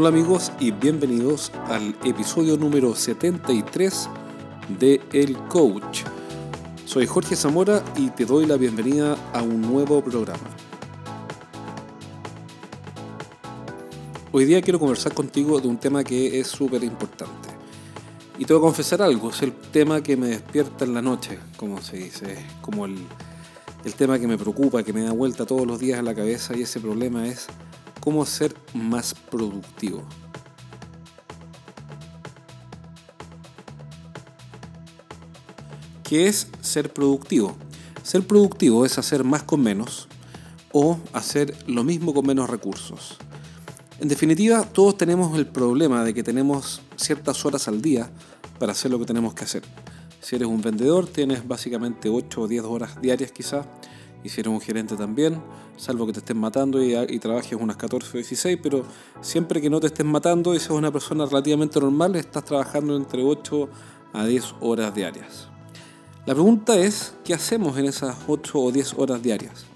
Hola amigos y bienvenidos al episodio número 73 de El Coach. Soy Jorge Zamora y te doy la bienvenida a un nuevo programa. Hoy día quiero conversar contigo de un tema que es súper importante. Y te voy a confesar algo, es el tema que me despierta en la noche, como se dice, como el, el tema que me preocupa, que me da vuelta todos los días a la cabeza y ese problema es cómo ser más productivo. ¿Qué es ser productivo? Ser productivo es hacer más con menos o hacer lo mismo con menos recursos. En definitiva, todos tenemos el problema de que tenemos ciertas horas al día para hacer lo que tenemos que hacer. Si eres un vendedor, tienes básicamente 8 o 10 horas diarias quizás. Y si eres un gerente también, salvo que te estén matando y, trabajes unas 14 o 16, pero siempre que no te estén matando y seas una persona relativamente normal, estás trabajando entre 8 a 10 horas diarias. La pregunta es, ¿qué hacemos en esas 8 o 10 horas diarias?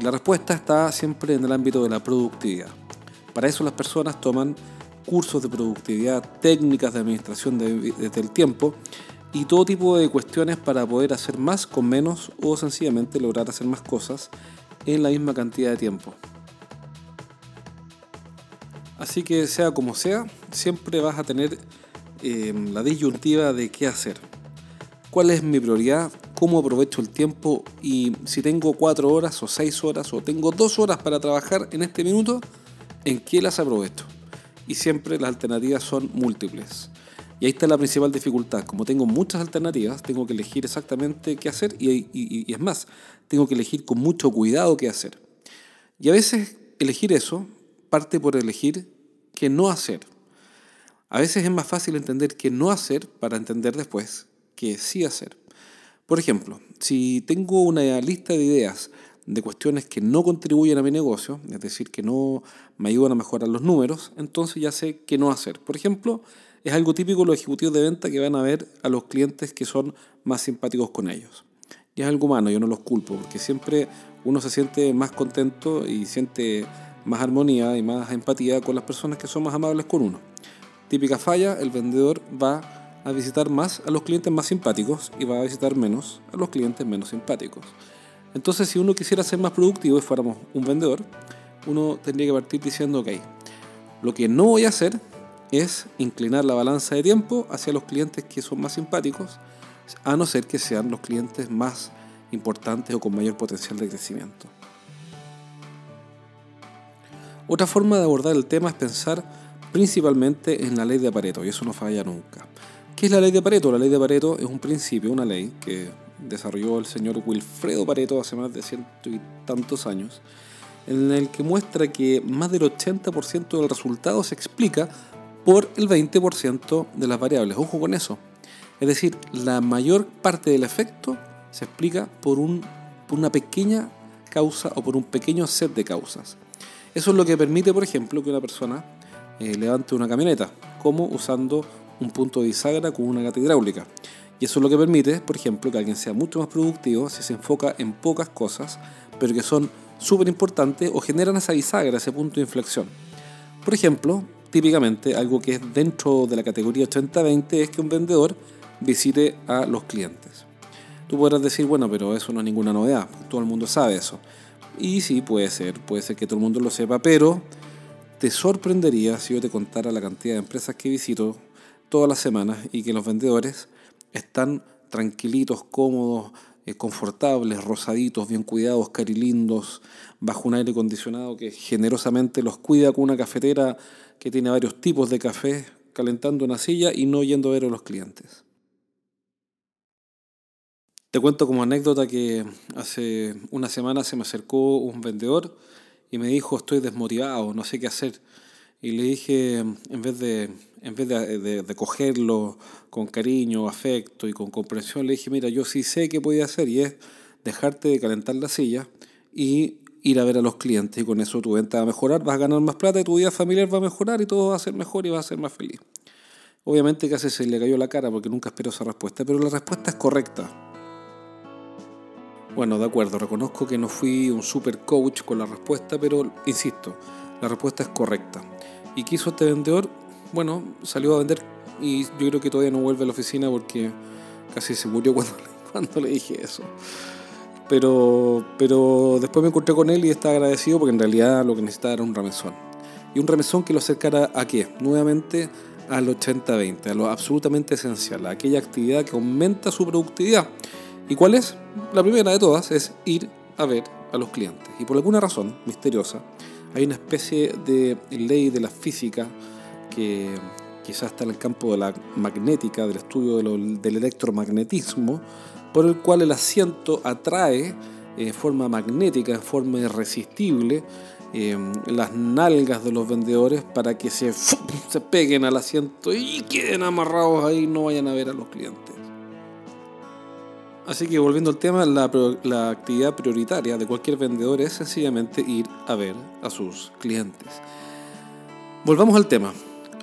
La respuesta está siempre en el ámbito de la productividad. Para eso las personas toman cursos de productividad, técnicas de administración del tiempo y todo tipo de cuestiones para poder hacer más con menos o sencillamente lograr hacer más cosas en la misma cantidad de tiempo. Así que sea como sea, siempre vas a tener eh, la disyuntiva de qué hacer. ¿Cuál es mi prioridad? ¿Cómo aprovecho el tiempo? Y si tengo cuatro horas o seis horas o tengo dos horas para trabajar en este minuto, ¿en qué las aprovecho? Y siempre las alternativas son múltiples. Y ahí está la principal dificultad. Como tengo muchas alternativas, tengo que elegir exactamente qué hacer y, es más, tengo que elegir con mucho cuidado qué hacer. Y a veces elegir eso parte por elegir qué no hacer. A veces es más fácil entender qué no hacer para entender después qué sí hacer. Por ejemplo, si tengo una lista de ideas de cuestiones que no contribuyen a mi negocio, es decir, que no me ayudan a mejorar los números, entonces ya sé qué no hacer. Por ejemplo, es algo típico los ejecutivos de venta que van a ver a los clientes que son más simpáticos con ellos. Y es algo humano, yo no los culpo, porque siempre uno se siente más contento y siente más armonía y más empatía con las personas que son más amables con uno. Típica falla, el vendedor va a visitar más a los clientes más simpáticos y va a visitar menos a los clientes menos simpáticos. Entonces, si uno quisiera ser más productivo y fuéramos un vendedor, uno tendría que partir diciendo, ok, lo que no voy a hacer es inclinar la balanza de tiempo hacia los clientes que son más simpáticos, a no ser que sean los clientes más importantes o con mayor potencial de crecimiento. Otra forma de abordar el tema es pensar principalmente en la ley de Pareto, y eso no falla nunca. ¿Qué es la ley de Pareto? La ley de Pareto es un principio, una ley que desarrolló el señor Wilfredo Pareto hace más de ciento y tantos años, en el que muestra que más del 80% del resultado se explica por el 20% de las variables. Ojo con eso. Es decir, la mayor parte del efecto se explica por, un, una pequeña causa o por un pequeño set de causas. Eso es lo que permite, por ejemplo, que una persona eh, levante una camioneta, como usando un punto de bisagra con una gata hidráulica. Y eso es lo que permite, por ejemplo, que alguien sea mucho más productivo si se enfoca en pocas cosas, pero que son súper importantes o generan esa bisagra, ese punto de inflexión. Por ejemplo, típicamente algo que es dentro de la categoría 80-20 es que un vendedor visite a los clientes. Tú podrás decir, bueno, pero eso no es ninguna novedad, todo el mundo sabe eso. Y sí, puede ser, puede ser que todo el mundo lo sepa, pero te sorprendería si yo te contara la cantidad de empresas que visito todas las semanas y que los vendedores están tranquilitos, cómodos, eh, confortables, rosaditos, bien cuidados, carilindos, bajo un aire acondicionado que generosamente los cuida con una cafetera que tiene varios tipos de café, calentando una silla y no yendo a ver a los clientes. Te cuento como anécdota que hace una semana se me acercó un vendedor y me dijo estoy desmotivado, no sé qué hacer. Y le dije, en vez de, en vez de, cogerlo con cariño, afecto y con comprensión, le dije, mira, yo sí sé qué podía hacer y es dejarte de calentar la silla y ir a ver a los clientes y con eso tu venta va a mejorar, vas a ganar más plata y tu vida familiar va a mejorar y todo va a ser mejor y vas a ser más feliz. Obviamente casi se le cayó la cara porque nunca esperó esa respuesta, pero la respuesta es correcta. Bueno, de acuerdo, reconozco que no fui un super coach con la respuesta, pero insisto, la respuesta es correcta. ¿Y qué hizo este vendedor? Bueno, salió a vender y yo creo que todavía no vuelve a la oficina porque casi se murió cuando, cuando le dije eso. Pero, pero después me encontré con él y estaba agradecido porque en realidad lo que necesitaba era un remesón. Y un remesón que lo acercara a qué? Nuevamente al 80-20, a lo absolutamente esencial, a aquella actividad que aumenta su productividad. ¿Y cuál es? La primera de todas es ir a ver a los clientes. Y por alguna razón misteriosa, hay una especie de ley de la física que quizás está en el campo de la magnética, del estudio del electromagnetismo, por el cual el asiento atrae en forma magnética, en forma irresistible, Em, las nalgas de los vendedores para que se, se peguen al asiento y queden amarrados ahí y no vayan a ver a los clientes. Así que volviendo al tema, la, la actividad prioritaria de cualquier vendedor es sencillamente ir a ver a sus clientes. Volvamos al tema,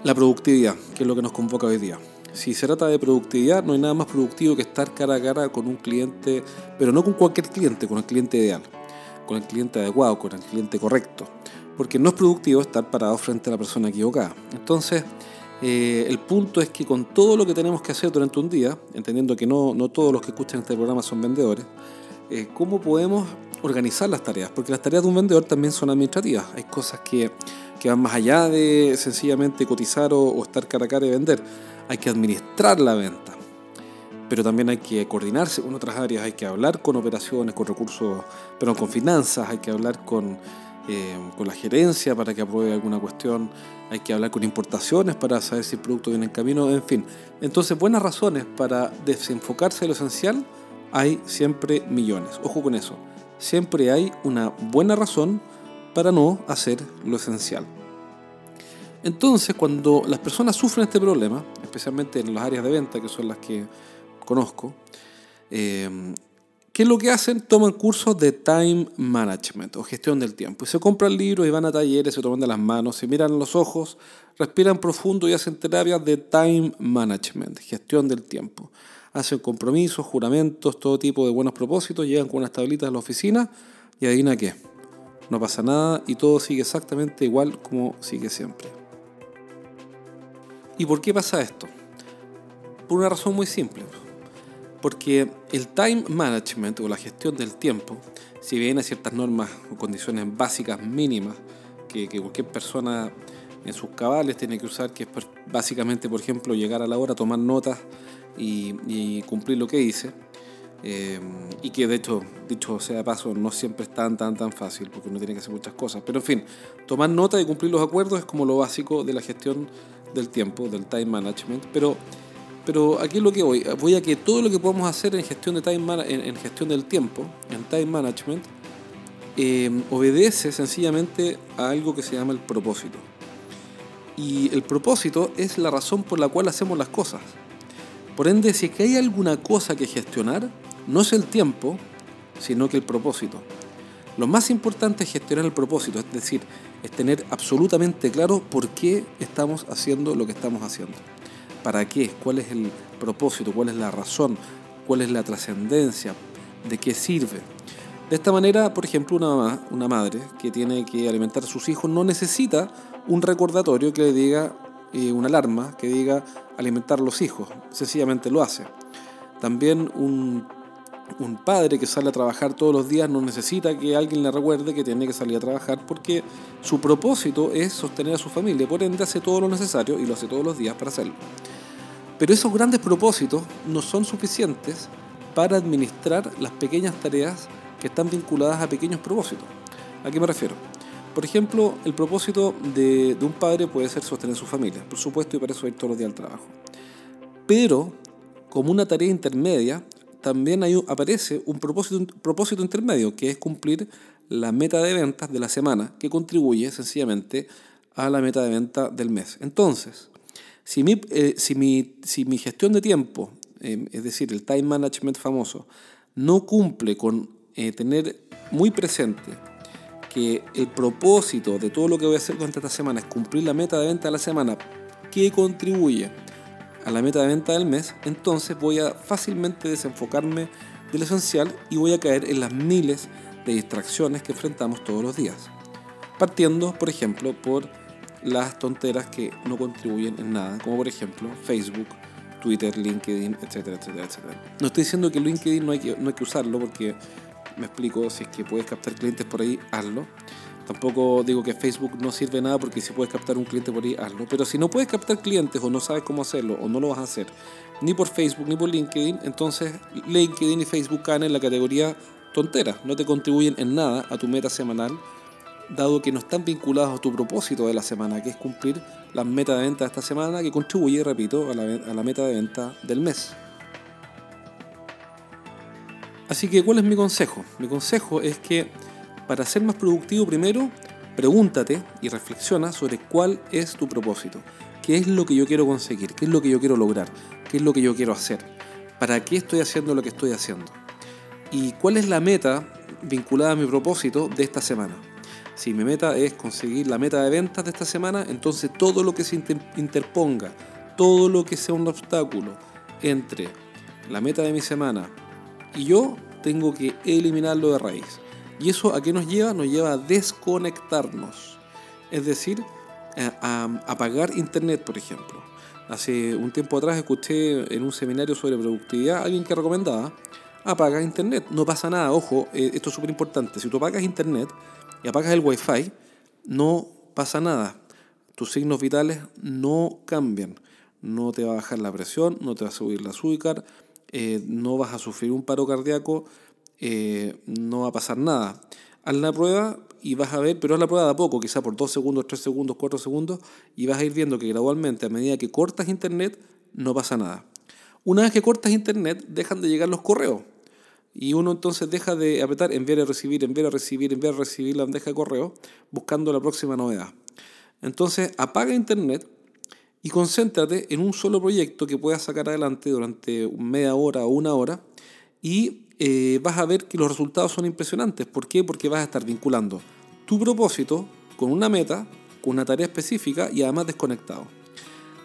la productividad, que es lo que nos convoca hoy día. Si se trata de productividad, no hay nada más productivo que estar cara a cara con un cliente, pero no con cualquier cliente, con el cliente ideal con el cliente adecuado, con el cliente correcto, porque no es productivo estar parado frente a la persona equivocada. Entonces, eh, el punto es que con todo lo que tenemos que hacer durante un día, entendiendo que no, no todos los que escuchan este programa son vendedores, eh, ¿cómo podemos organizar las tareas? Porque las tareas de un vendedor también son administrativas. Hay cosas que, que van más allá de sencillamente cotizar o, o estar cara a cara y vender. Hay que administrar la venta pero también hay que coordinarse con otras áreas, hay que hablar con operaciones, con recursos, pero con finanzas, hay que hablar con, eh, con la gerencia para que apruebe alguna cuestión, hay que hablar con importaciones para saber si el producto viene en camino, en fin. Entonces, buenas razones para desenfocarse de lo esencial hay siempre millones. Ojo con eso, siempre hay una buena razón para no hacer lo esencial. Entonces, cuando las personas sufren este problema, especialmente en las áreas de venta, que son las que conozco, eh, ¿qué es lo que hacen? Toman cursos de time management o gestión del tiempo. Y se compran libros y van a talleres, se toman de las manos, se miran los ojos, respiran profundo y hacen terapias de time management, gestión del tiempo. Hacen compromisos, juramentos, todo tipo de buenos propósitos, llegan con unas tablitas a la oficina y adivina qué. No pasa nada y todo sigue exactamente igual como sigue siempre. ¿Y por qué pasa esto? Por una razón muy simple porque el time management o la gestión del tiempo, si bien hay ciertas normas o condiciones básicas mínimas que, cualquier persona en sus cabales tiene que usar, que es básicamente, por ejemplo, llegar a la hora, tomar notas y, cumplir lo que dice, eh, y que de hecho, dicho sea de paso, no siempre es tan, tan, tan fácil, porque uno tiene que hacer muchas cosas. Pero en fin, tomar nota y cumplir los acuerdos es como lo básico de la gestión del tiempo, del time management, pero pero aquí es lo que voy. Voy a que todo lo que podemos hacer en gestión, de time en, gestión del tiempo, en time management, eh, obedece sencillamente a algo que se llama el propósito. Y el propósito es la razón por la cual hacemos las cosas. Por ende, si es que hay alguna cosa que gestionar, no es el tiempo, sino que el propósito. Lo más importante es gestionar el propósito, es decir, es tener absolutamente claro por qué estamos haciendo lo que estamos haciendo. ¿Para qué? ¿Cuál es el propósito? ¿Cuál es la razón? ¿Cuál es la trascendencia? ¿De qué sirve? De esta manera, por ejemplo, una madre que tiene que alimentar a sus hijos no necesita un recordatorio que le diga, eh, una alarma que diga alimentar a los hijos, sencillamente lo hace. También un, un padre que sale a trabajar todos los días no necesita que alguien le recuerde que tiene que salir a trabajar porque su propósito es sostener a su familia, por ende hace todo lo necesario y lo hace todos los días para hacerlo. Pero esos grandes propósitos no son suficientes para administrar las pequeñas tareas que están vinculadas a pequeños propósitos. ¿A qué me refiero? Por ejemplo, el propósito de, un padre puede ser sostener su familia, por supuesto, y para eso ir todos los días al trabajo. Pero, como una tarea intermedia, también aparece un propósito, intermedio, que es cumplir la meta de ventas de la semana, que contribuye sencillamente a la meta de venta del mes. Entonces, si mi, eh, gestión de tiempo, eh, es decir, el time management famoso, no cumple con eh, tener muy presente que el propósito de todo lo que voy a hacer durante esta semana es cumplir la meta de venta de la semana que contribuye a la meta de venta del mes, entonces voy a fácilmente desenfocarme de lo esencial y voy a caer en las miles de distracciones que enfrentamos todos los días. Partiendo, por ejemplo, por las tonteras que no contribuyen en nada, como por ejemplo Facebook, Twitter, LinkedIn, etcétera, etcétera, etcétera. No estoy diciendo que LinkedIn no hay que, no hay que usarlo porque me explico, si es que puedes captar clientes por ahí, hazlo. Tampoco digo que Facebook no sirve nada porque si puedes captar un cliente por ahí, hazlo. Pero si no puedes captar clientes o no sabes cómo hacerlo o no lo vas a hacer ni por Facebook ni por LinkedIn, entonces LinkedIn y Facebook caen en la categoría tontera. No te contribuyen en nada a tu meta semanal, dado que no están vinculados a tu propósito de la semana, que es cumplir las metas de venta de esta semana, que contribuye, repito, a la, a la meta de venta del mes. Así que, ¿cuál es mi consejo? Mi consejo es que para ser más productivo primero, pregúntate y reflexiona sobre cuál es tu propósito, qué es lo que yo quiero conseguir, qué es lo que yo quiero lograr, qué es lo que yo quiero hacer, para qué estoy haciendo lo que estoy haciendo y cuál es la meta vinculada a mi propósito de esta semana. Si mi meta es conseguir la meta de ventas de esta semana, entonces todo lo que se interponga, todo lo que sea un obstáculo entre la meta de mi semana y yo, tengo que eliminarlo de raíz. ¿Y eso a qué nos lleva? Nos lleva a desconectarnos. Es decir, a, apagar Internet, por ejemplo. Hace un tiempo atrás escuché en un seminario sobre productividad alguien que recomendaba apaga Internet. No pasa nada, ojo, eh, esto es súper importante. Si tú apagas Internet y apagas el Wi-Fi, no pasa nada. Tus signos vitales no cambian. No te va a bajar la presión, no te va a subir la azúcar, eh, no vas a sufrir un paro cardíaco, eh, no va a pasar nada. Haz la prueba y vas a ver, pero haz la prueba de a poco, quizá por 2 segundos, 3 segundos, 4 segundos, y vas a ir viendo que gradualmente, a medida que cortas internet, no pasa nada. Una vez que cortas internet, dejan de llegar los correos. Y uno entonces deja de apretar enviar a recibir, enviar a recibir, enviar a recibir la bandeja de correo, buscando la próxima novedad. Entonces apaga internet y concéntrate en un solo proyecto que puedas sacar adelante durante media hora o una hora y eh, vas a ver que los resultados son impresionantes. ¿Por qué? Porque vas a estar vinculando tu propósito con una meta, con una tarea específica y además desconectado.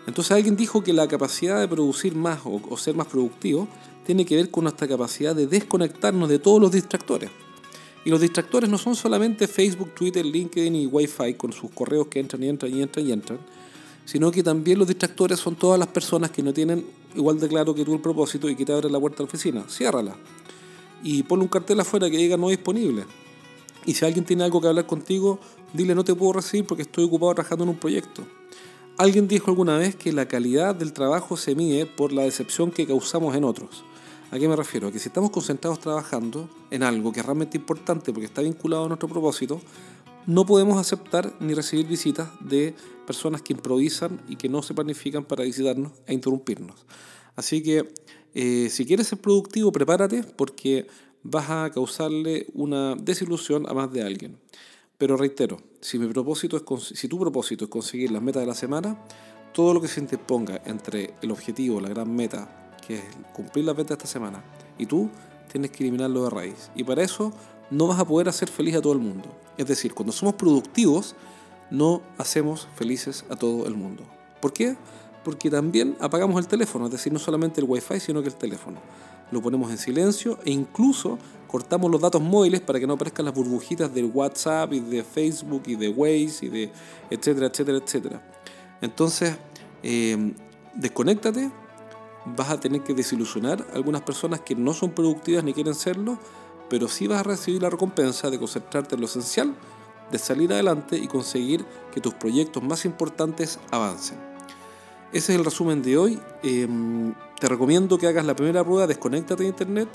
Entonces alguien dijo que la capacidad de producir más o, ser más productivo tiene que ver con nuestra capacidad de desconectarnos de todos los distractores. Y los distractores no son solamente Facebook, Twitter, LinkedIn y Wi-Fi con sus correos que entran y entran y entran y entran, sino que también los distractores son todas las personas que no tienen igual de claro que tú el propósito y que te abren la puerta a la oficina. Ciérrala y ponle un cartel afuera que diga no disponible. Y si alguien tiene algo que hablar contigo, dile no te puedo recibir porque estoy ocupado trabajando en un proyecto. Alguien dijo alguna vez que la calidad del trabajo se mide por la decepción que causamos en otros. ¿A qué me refiero? A que si estamos concentrados trabajando en algo que es realmente importante porque está vinculado a nuestro propósito, no podemos aceptar ni recibir visitas de personas que improvisan y que no se planifican para visitarnos e interrumpirnos. Así que eh, si quieres ser productivo, prepárate porque vas a causarle una desilusión a más de alguien. Pero reitero, si, si tu propósito es conseguir las metas de la semana, todo lo que se interponga entre el objetivo, la gran meta, que es cumplir las metas de esta semana, y tú, tienes que eliminarlo de raíz. Y para eso no vas a poder hacer feliz a todo el mundo. Es decir, cuando somos productivos, no hacemos felices a todo el mundo. ¿Por qué? porque también apagamos el teléfono, es decir, no solamente el wifi, sino que el teléfono. Lo ponemos en silencio e incluso cortamos los datos móviles para que no aparezcan las burbujitas del WhatsApp y de Facebook y de Waze y de etcétera, etcétera, etcétera. Entonces, eh, desconéctate, vas a tener que desilusionar a algunas personas que no son productivas ni quieren serlo, pero sí vas a recibir la recompensa de concentrarte en lo esencial, de salir adelante y conseguir que tus proyectos más importantes avancen. Ese es el resumen de hoy. Em, te recomiendo que hagas la primera prueba, desconéctate de internet,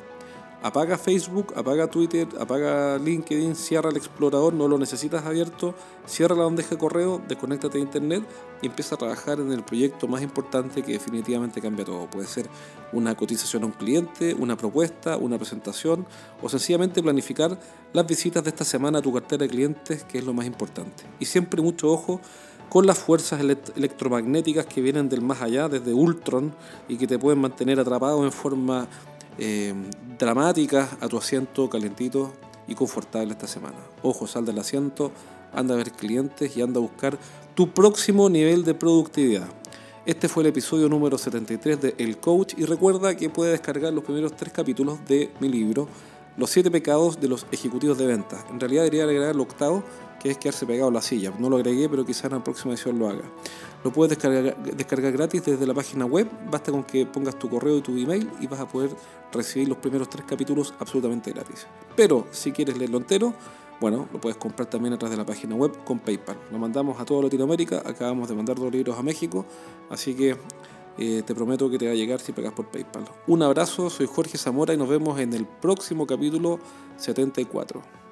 apaga Facebook, apaga Twitter, apaga LinkedIn, cierra el explorador, no lo necesitas abierto, cierra la bandeja de correo, desconéctate de internet y empieza a trabajar en el proyecto más importante que definitivamente cambia todo. Puede ser una cotización a un cliente, una propuesta, una presentación o sencillamente planificar las visitas de esta semana a tu cartera de clientes, que es lo más importante. Y siempre mucho ojo con las fuerzas electromagnéticas que vienen del más allá, desde Ultron, y que te pueden mantener atrapado en forma eh, dramática a tu asiento calentito y confortable esta semana. Ojo, sal del asiento, anda a ver clientes y anda a buscar tu próximo nivel de productividad. Este fue el episodio número 73 de El Coach y recuerda que puedes descargar los primeros tres capítulos de mi libro Los siete pecados de los ejecutivos de ventas. En realidad debería agregar el octavo, que es quedarse pegado a la silla. No lo agregué, pero quizás en la próxima edición lo haga. Lo puedes descargar, descargar gratis desde la página web. Basta con que pongas tu correo y tu email y vas a poder recibir los primeros tres capítulos absolutamente gratis. Pero si quieres leerlo entero, bueno, lo puedes comprar también a través de la página web con PayPal. Lo mandamos a toda Latinoamérica. Acabamos de mandar dos libros a México. Así que eh, te prometo que te va a llegar si pagas por PayPal. Un abrazo, soy Jorge Zamora y nos vemos en el próximo capítulo 74.